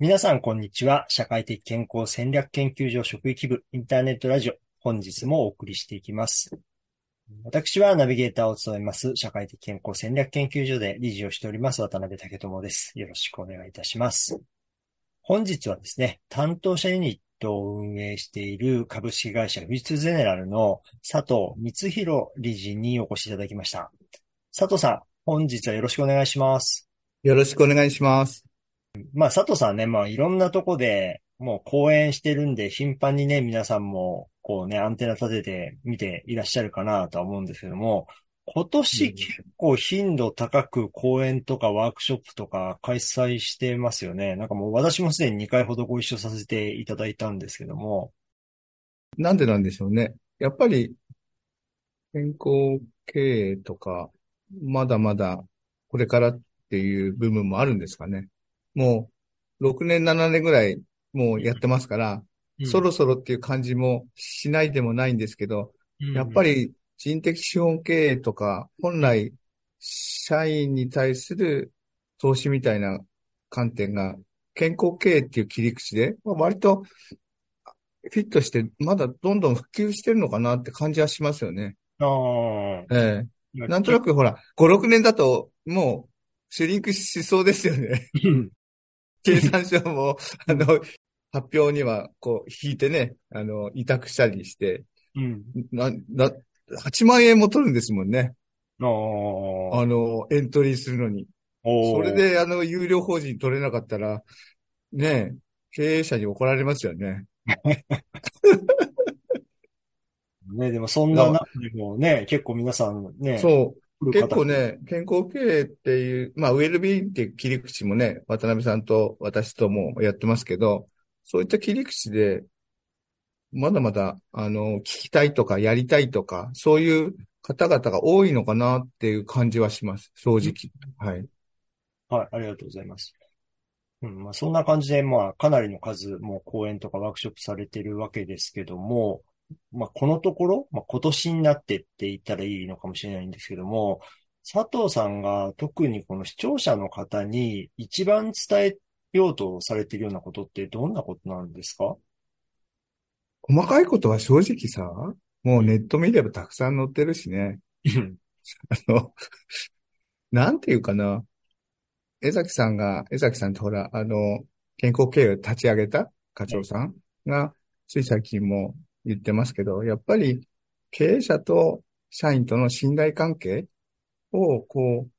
皆さん、こんにちは。社会的健康戦略研究所職域部インターネットラジオ。本日もお送りしていきます。私はナビゲーターを務めます、社会的健康戦略研究所で理事をしております、渡辺武智です。よろしくお願いいたします。本日はですね、担当者ユニットを運営している株式会社富士通ゼネラルの佐藤光弘理事にお越しいただきました。佐藤さん、本日はよろしくお願いします。よろしくお願いします。まあ、佐藤さんね、まあ、いろんなとこで、もう講演してるんで、頻繁にね、皆さんも、こうね、アンテナ立てて見ていらっしゃるかなとは思うんですけども、今年結構頻度高く講演とかワークショップとか開催してますよね。なんかもう私もすでに2回ほどご一緒させていただいたんですけども。なんでなんでしょうね。やっぱり、健康経営とか、まだまだこれからっていう部分もあるんですかね。もう、6年、7年ぐらいもうやってますから、うん、そろそろっていう感じもしないでもないんですけど、うん、やっぱり人的資本経営とか、本来、社員に対する投資みたいな観点が、健康経営っていう切り口で、まあ、割とフィットして、まだどんどん普及してるのかなって感じはしますよね。ああ。ええなんとなくほら、5、6年だと、もう、シュリンクしそうですよね。経産省も、あの、発表には、こう、引いてね、あの、委託したりして、うん。な、な、8万円も取るんですもんね。ああの、エントリーするのに。それで、あの、有料法人取れなかったら、ね、経営者に怒られますよね。ね、でもそんな中でもね、結構皆さんね。そう。結構ね、健康経営っていう、まあ、ウェルビーっていう切り口もね、渡辺さんと私ともやってますけど、そういった切り口で、まだまだ、あの、聞きたいとかやりたいとか、そういう方々が多いのかなっていう感じはします。正直。はい。はい、ありがとうございます。うん、まあ、そんな感じで、まあ、かなりの数、もう講演とかワークショップされてるわけですけども、まあ、このところ、まあ、今年になってって言ったらいいのかもしれないんですけども、佐藤さんが特にこの視聴者の方に一番伝えようとされているようなことってどんなことなんですか？細かいことは正直さ、もうネット見ればたくさん載ってるしね。あの、なんていうかな。江崎さんが、江崎さんってほら、あの、健康経営を立ち上げた課長さんが、つい最近も言ってますけど、やっぱり経営者と社員との信頼関係を、こう、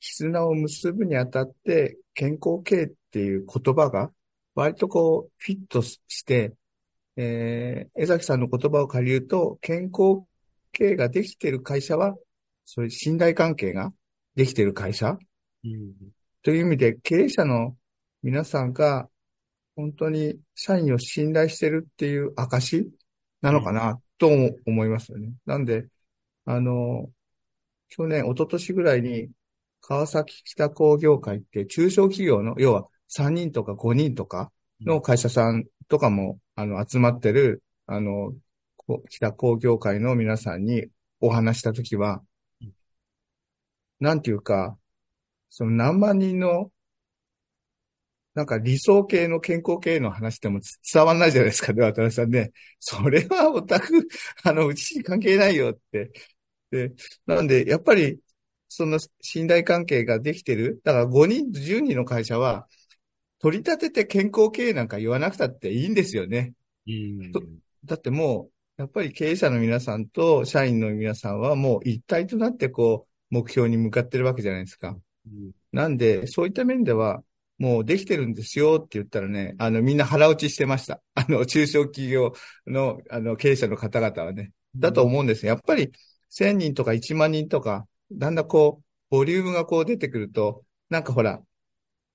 絆を結ぶにあたって、健康経営っていう言葉が、割とこう、フィットして、えー、江崎さんの言葉を借りると、健康経営ができている会社は、そういう信頼関係ができている会社、うん、という意味で、経営者の皆さんが、本当に社員を信頼してるっていう証なのかなと思いますよね。なんで、あの、去年、一昨年ぐらいに、川崎北工業会って中小企業の、要は3人とか5人とかの会社さんとかも、あの、集まってる、あの、北工業会の皆さんにお話したときは、なんていうか、その何万人のなんか理想系の健康系の話でも伝わんないじゃないですかね、渡辺さんね。それはオタク、あの、うちに関係ないよって。で、なんで、やっぱり、その信頼関係ができてる。だから5人、10人の会社は、取り立てて健康経営なんか言わなくたっていいんですよね。うん、だってもう、やっぱり経営者の皆さんと社員の皆さんはもう一体となってこう、目標に向かってるわけじゃないですか。うん、なんで、そういった面では、もうできてるんですよって言ったらね、あの、みんな腹落ちしてました。あの、中小企業の、あの、経営者の方々はね。だと思うんですやっぱり、1000人とか1万人とか、だんだんこう、ボリュームがこう出てくると、なんかほら、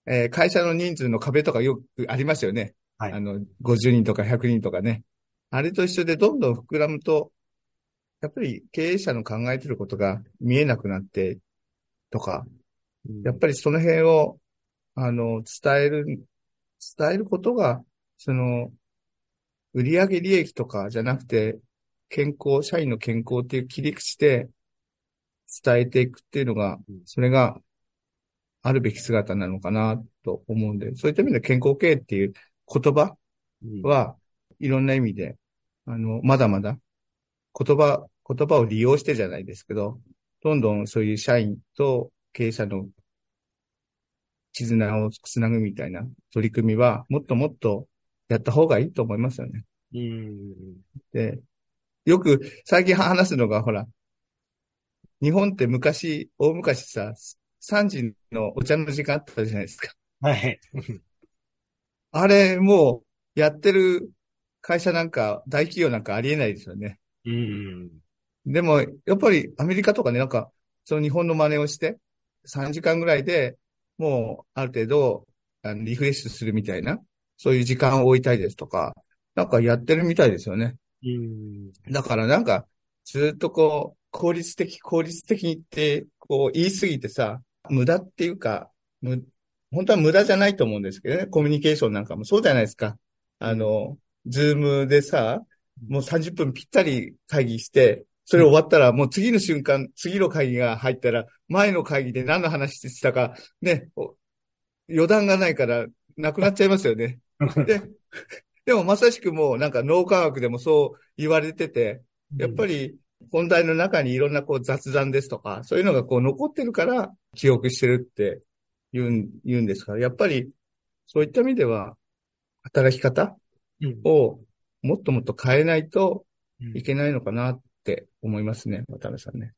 えー、会社の人数の壁とかよくありますよね。はい。あの、50人とか100人とかね。あれと一緒でどんどん膨らむと、やっぱり経営者の考えてることが見えなくなって、とか、やっぱりその辺をあの、伝える、伝えることが、その、売上利益とかじゃなくて、健康、社員の健康っていう切り口で伝えていくっていうのが、それが、あるべき姿なのかなと思うんで、そういった意味で健康経営っていう言葉は、いろんな意味で、あの、まだまだ言葉、言葉を利用してじゃないですけど、どんどんそういう社員と経営者の絆をつなぐみたいな取り組みは、もっともっとやった方がいいと思いますよね。うん。で、よく最近話すのが、ほら、日本って昔、大昔さ、3時のお茶の時間あったじゃないですか。はい。あれ、もう、やってる会社なんか、大企業なんかありえないですよね。うん。でも、やっぱりアメリカとかね、なんか、その日本の真似をして、3時間ぐらいでもう、ある程度、あのリフレッシュするみたいな、そういう時間を置いたいですとか、なんかやってるみたいですよね。うん。だからなんか、ずっとこう、効率的、効率的にって、こう、言い過ぎてさ、無駄っていうか、む、本当は無駄じゃないと思うんですけどね、コミュニケーションなんかもそうじゃないですか。あの、ズームでさ、もう30分ぴったり会議して、それ終わったら、もう次の瞬間、次の会議が入ったら、前の会議で何の話してたか、ね、余談がないから、なくなっちゃいますよね。で、でもまさしくもうなんか脳科学でもそう言われてて、やっぱり本題の中にいろんなこう雑談ですとか、そういうのがこう残ってるから記憶してるって言うん、言うんですから、やっぱりそういった意味では、働き方をもっともっと変えないといけないのかなって思いますね、渡辺さんね。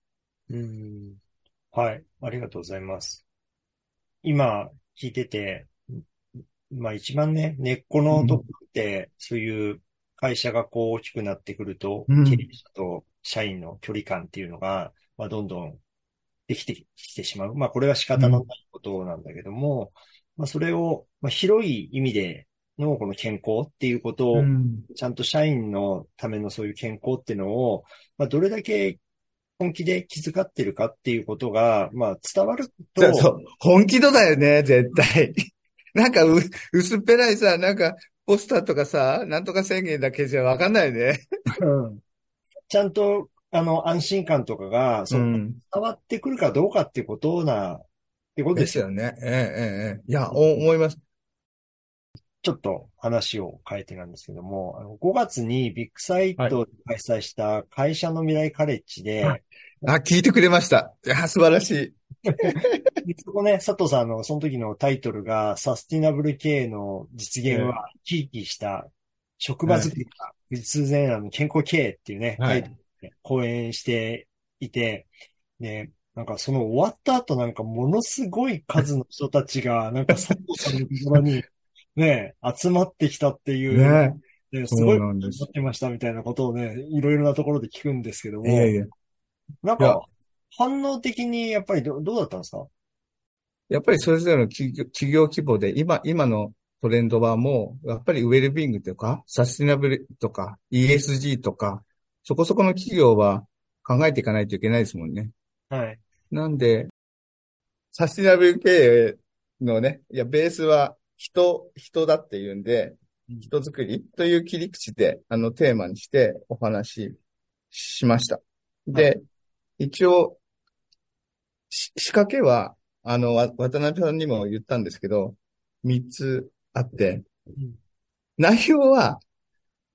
うん。はい。ありがとうございます。今聞いてて、まあ一番ね、根っこのとこって、そういう会社がこう大きくなってくると、うん、経営者と社員の距離感っていうのが、まあどんどんできてきてしまう。まあこれは仕方のないことなんだけども、うん、まあそれを、まあ、広い意味でのこの健康っていうことを、ちゃんと社員のためのそういう健康っていうのを、まあ、どれだけ本気で気遣ってるかっていうことが、まあ、伝わると。そう、本気度だよね、絶対。なんかう、薄っぺらいさ、なんか、ポスターとかさ、なんとか宣言だけじゃわかんないね。うん。ちゃんと、あの、安心感とかが、その、伝わってくるかどうかっていうことな、ってことですよね。ええ、ええ、いや、思います。ちょっと話を変えてなんですけども、あの5月にビッグサイトで開催した会社の未来カレッジで、はい、あ、聞いてくれました。いや、素晴らしい。そこね、佐藤さんのその時のタイトルが、サスティナブル経営の実現は、ひいきした職場づくりが、実然なの健康経営っていうね、はい、講演していて、ね、なんかその終わった後なんかものすごい数の人たちが、なんか佐藤さんのところにね、集まってきたっていう、ね、ねす。ごい思ってましたみたいなことをね、いろいろなところで聞くんですけども、いやいや。なんか、反応的にやっぱりどどうだったんですか？やっぱりそれぞれの企業企業規模で、今、今のトレンドはもう、やっぱりウェルビングとか、サスティナブルとか、ESG とか、そこそこの企業は考えていかないといけないですもんね。はい。なんで、サスティナブル経営のね、いや、ベースは人、人だっていうんで、人づくりという切り口で、あの、テーマにしてお話ししました。で、はい。一応、仕掛けは、あの、渡辺さんにも言ったんですけど、三つあって、うん、内容は、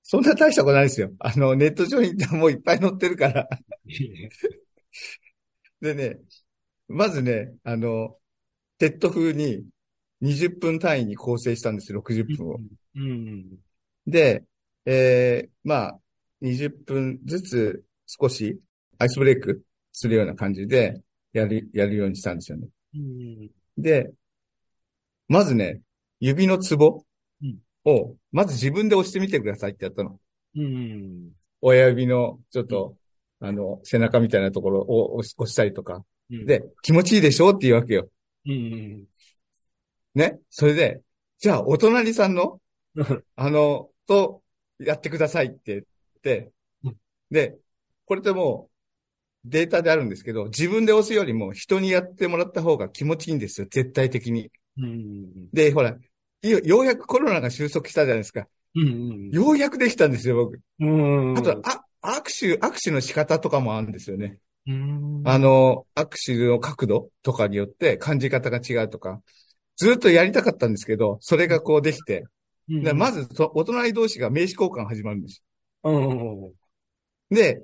そんな大したことないですよ。あの、ネット上にもういっぱい載ってるから。でね、まずね、あの、TED 風に20分単位に構成したんですよ、60分を。うん、で、えー、まあ、20分ずつ少しアイスブレイクするような感じで、やる、やるようにしたんですよね。うん、で、まずね、指のツボを、まず自分で押してみてくださいってやったの。うん、親指の、ちょっと、あの、背中みたいなところを押したりとか。うん、で、気持ちいいでしょって言うわけよ。うん、ね。それで、じゃあ、お隣さんの、あの、と、やってくださいって言って、で、これでもデータであるんですけど、自分で押すよりも人にやってもらった方が気持ちいいんですよ、絶対的に。うん、で、ほら、ようやくコロナが収束したじゃないですか。うん、ようやくできたんですよ、僕。うん、あと、あ、握手、握手の仕方とかもあるんですよね。あの、握手の角度とかによって感じ方が違うとか、ずっとやりたかったんですけど、それがこうできて、でまずお隣同士が名刺交換始まるんですうん。で、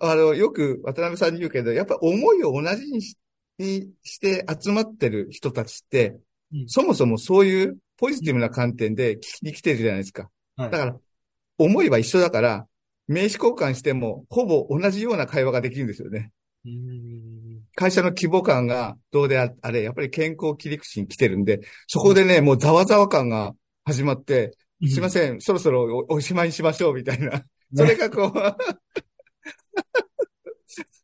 あの、よく渡辺さんに言うけど、やっぱ思いを同じにしにして集まってる人たちって、うんそもそもそういうポジティブな観点で聞きに来てるじゃないですか。はいだから、思いは一緒だから、名刺交換しても、ほぼ同じような会話ができるんですよね。うん。会社の規模感がどうでああれ、やっぱり健康切り口に来てるんで、そこでね、もうざわざわ感が始まって、すいません、そろそろおおしまいにしましょう、みたいな。それがこう、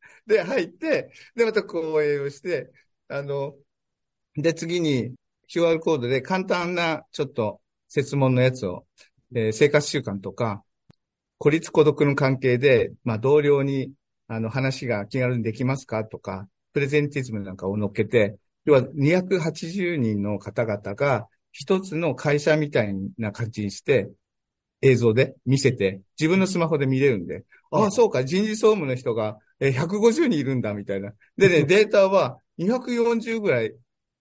で、入って、で、また講演をして、あの、で、次に QR コードで簡単な、ちょっと、設問のやつを、えー生活習慣とか、孤立孤独の関係で、まあ、同僚に、あの、話が気軽にできますかとか、プレゼンティズムなんかを乗っけて、要は280人の方々が一つの会社みたいな感じにして、映像で見せて、自分のスマホで見れるんで、ああ、そうか、人事総務の人がえー150人いるんだ、みたいな。でね、データは240ぐらい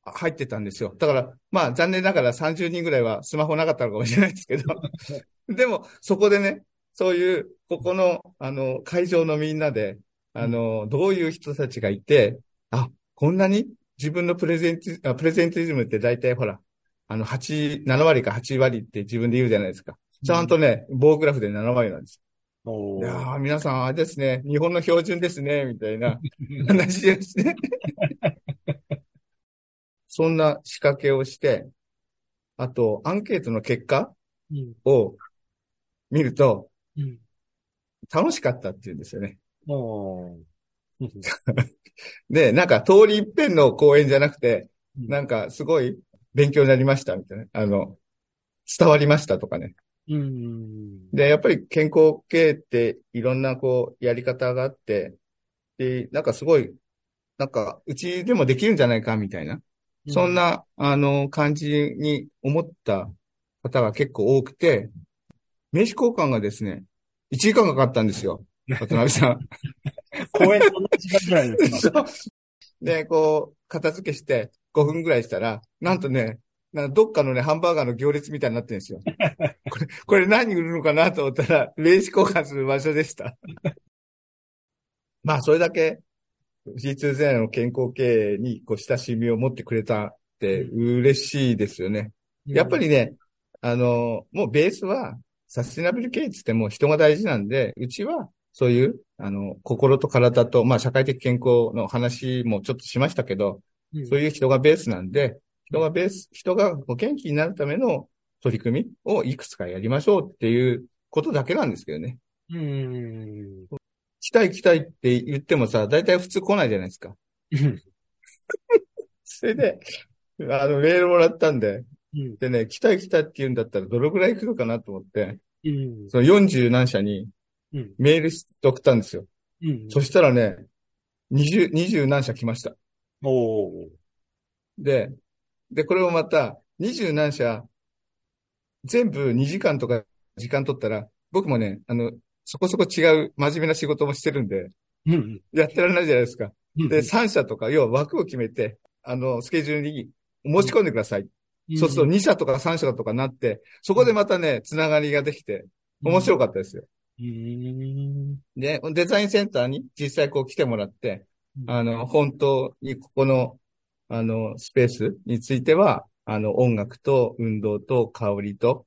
入ってたんですよ。だから、まあ残念ながら30人ぐらいはスマホなかったのかもしれないですけど、でもそこでね、そういう、ここの、あの、会場のみんなで、あの、どういう人たちがいて、あ、こんなに自分のプレゼンティ、あプレゼンティズムって大体ほら、あの、8、7割か8割って自分で言うじゃないですか。ちゃんとね、棒グラフで7割なんです。おいやー皆さん、あれですね、日本の標準ですね、みたいな 話ですね。そんな仕掛けをして、あと、アンケートの結果うん。を見ると、うん。楽しかったって言うんですよね。おーで、なんか、通り一遍の講演じゃなくて、うんなんか、すごい勉強になりました、みたいな。あの、伝わりましたとかね。うん。で、やっぱり健康系っていろんなこう、やり方があって、で、なんかすごい、なんか、うちでもできるんじゃないか、みたいな。そんな、あの、感じに思った方が結構多くて、名刺交換がですね、1時間かかったんですよ。渡辺さん。公演と同じ時間ぐらいですで、こう、片付けして5分ぐらいしたら、なんとね、なんかどっかのね、ハンバーガーの行列みたいになってるんですよ。これ、これ何売るのかなと思ったら、名刺交換する場所でした。まあ、それだけ、G2 ゼロの健康経営にこう親しみを持ってくれたって嬉しいですよね。やっぱりね、あの、もうベースは、サステナブル経営って言っても人が大事なんで、うちは、そういう、あの、心と体と、まあ、社会的健康の話もちょっとしましたけど、うんそういう人がベースなんで、人がベース、人が元気になるための取り組みをいくつかやりましょうっていうことだけなんですけどね。うん。来たい来たいって言ってもさ、大体普通来ないじゃないですか。うん。それで、あの、メールもらったんで、うん。でね、来たい来たいって言うんだったらどのくらい来るかなと思って、うん。その40何社にうん。メールして送ったんですよ。うん。そしたらね、20、20何社来ました。おー。で、で、これもまた、20何社、全部2時間とか時間取ったら、僕もね、あの、そこそこ違う真面目な仕事もしてるんで、うん。やってられないじゃないですか。うんで、3社とか、要は枠を決めて、あの、スケジュールに持ち込んでください。そうすると2社とか3社とかなって、そこでまたね、つながりができて、面白かったですよ。うん。で、デザインセンターに実際こう来てもらって、うんあの、本当にここの、あの、スペースについては、あの、音楽と運動と香りと、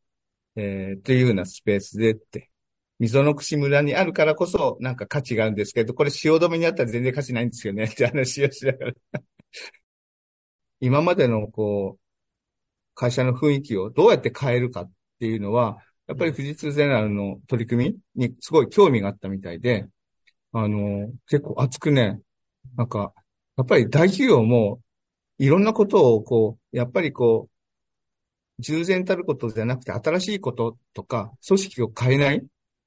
えー、というようなスペースでって、溝の口村にあるからこそ、なんか価値があるんですけど、これ汐留にあったら全然価値ないんですよね、って話をしながら。今までの、こう、会社の雰囲気をどうやって変えるかっていうのは、やっぱり富士通ゼネラルの取り組みにすごい興味があったみたいで、あの、結構熱くね、なんか、やっぱり大企業もいろんなことをこう、やっぱりこう、従前たることじゃなくて新しいこととか、組織を変えない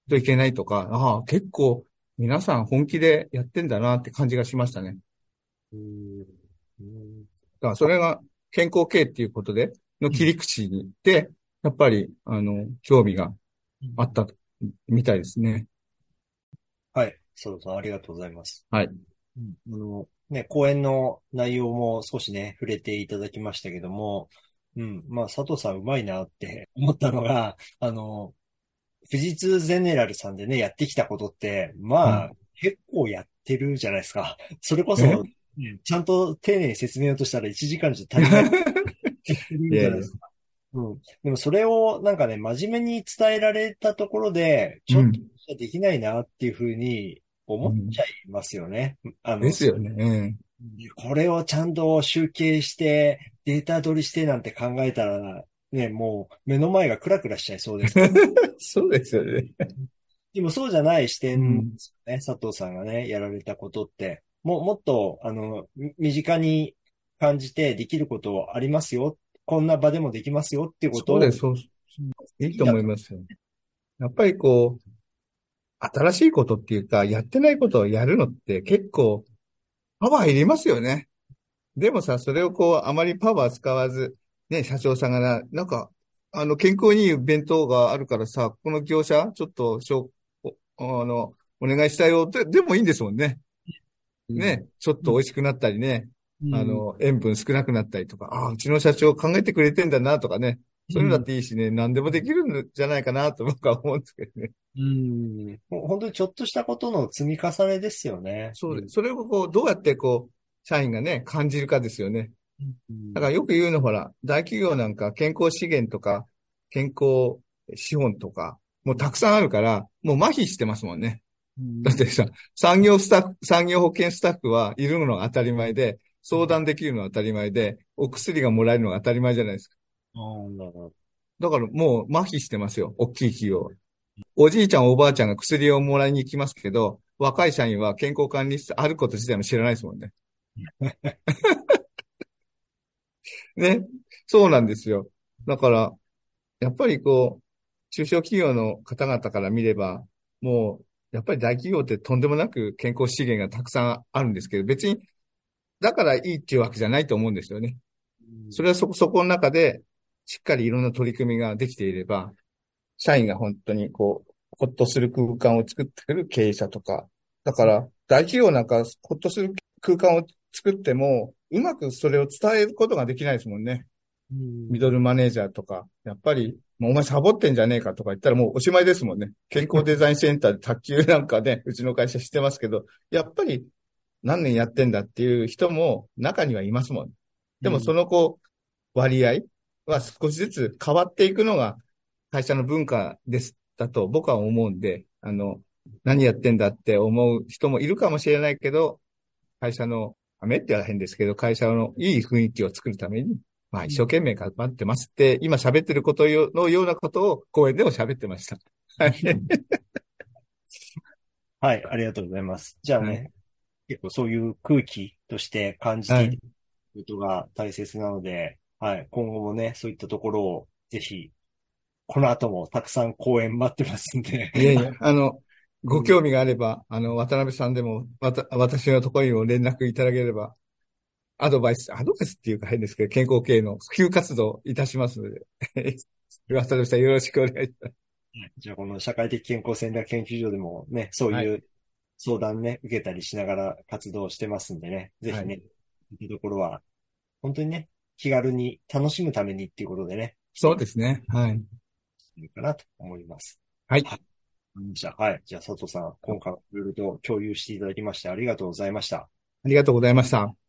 といけないとか、ああ、結構皆さん本気でやってんだなって感じがしましたね。うん。だからそれが健康経営っていうことで、の切り口に行って、やっぱり、あの、興味があったとみたいですね。はい。そうそう、ありがとうございます。はい。うんあの、ね、講演の内容も少しね、触れていただきましたけども、うん、まあ、佐藤さんうまいなって 思ったのが、あの、富士通ゼネラルさんでね、やってきたことって、まあ、結構やってるじゃないですか。それこそ、ちゃんと丁寧に説明をとしたら1時間じゃ足りない。いですか。うん。でもそれをなんかね、真面目に伝えられたところで、ちょっとできないなっていうふうに思っちゃいますよね。あの、ですよね。うん。これをちゃんと集計して、データ取りしてなんて考えたら、ね、もう目の前がクラクラしちゃいそうです。そうですよね。でもそうじゃない視う点んですよね。佐藤さんがね、やられたことって。も、もっと、あの、み身近に感じてできることありますよ。こんな場でもできますよっていうことを。そうです、そういいと思いますよ。やっぱりこう、新しいことっていうか、やってないことをやるのって結構、パワーいりますよね。でもさ、それをこう、あまりパワー使わず、ね、社長さんがな、なんか、あの、健康にいい弁当があるからさ、この業者、ちょっと、しょあの、お願いしたよって、でもいいんですもんね。ね、ちょっと美味しくなったりね、うん、あの、塩分少なくなったりとか、ああ、うちの社長考えてくれてんだなとかね、そういうのだっていいしね、何でもできるんじゃないかなと僕は思うんですけどね。うん。ほ本当にちょっとしたことの積み重ねですよね。そうです。それをこう、どうやってこう、社員がね、感じるかですよね。うん。だからよく言うのほら、大企業なんか健康資源とか、健康資本とか、もうたくさんあるから、もう麻痺してますもんね。うんだってさ、産業スタッフ、産業保険スタッフはいるのが当たり前で、相談できるのが当たり前で、お薬がもらえるのが当たり前じゃないですか。だからもう麻痺してますよ、大きい企業は。おじいちゃんおばあちゃんが薬をもらいに行きますけど、若い社員は健康管理室あること自体も知らないですもんね。ね。そうなんですよ。だから、やっぱりこう、中小企業の方々から見れば、もう、やっぱり大企業ってとんでもなく健康資源がたくさんあるんですけど、別に、だからいいっていうわけじゃないと思うんですよね。それはそこ、そこの中で、しっかりいろんな取り組みができていれば、社員が本当にこう、ほっとする空間を作ってくる経営者とか、だから、大企業なんかほっとする空間を作っても、うまくそれを伝えることができないですもんね。うんミドルマネージャーとか、やっぱり、お前サボってんじゃねえかとか言ったらもうおしまいですもんね。健康デザインセンターで卓球なんかね、うちの会社してますけど、やっぱり何年やってんだっていう人も中にはいますもん。でもそのこう、割合は少しずつ変わっていくのが会社の文化です、だと僕は思うんで、あの、何やってんだって思う人もいるかもしれないけど、会社の、ためって言ったら変ですけど、会社のいい雰囲気を作るために、まあ一生懸命頑張ってますって、今喋ってることのようなことを講演でも喋ってました。はい。はい、ありがとうございます。じゃあね、はい結構そういう空気として感じてい。ることが大切なので、はい、今後もね、そういったところをぜひ、この後もたくさん講演待ってますんで。いやいや、あの、ご興味があれば、あの、渡辺さんでも、わた、私のところにも連絡いただければ、アドバイス、アドバイスっていうか変ですけど、健康系の普及活動いたしますので、渡辺さんよろしくお願いします。じゃあこの社会的健康戦略研究所でもね、そういう相談ね、受けたりしながら活動してますんでね、ぜひね、はいいうところは、本当にね、気軽に楽しむためにっていうことでね、そうですね。はい。いいかなと思います。はいわかりました。はい。じゃあ佐藤さん、今回いろいろと共有していただきましてありがとうございました。ありがとうございました。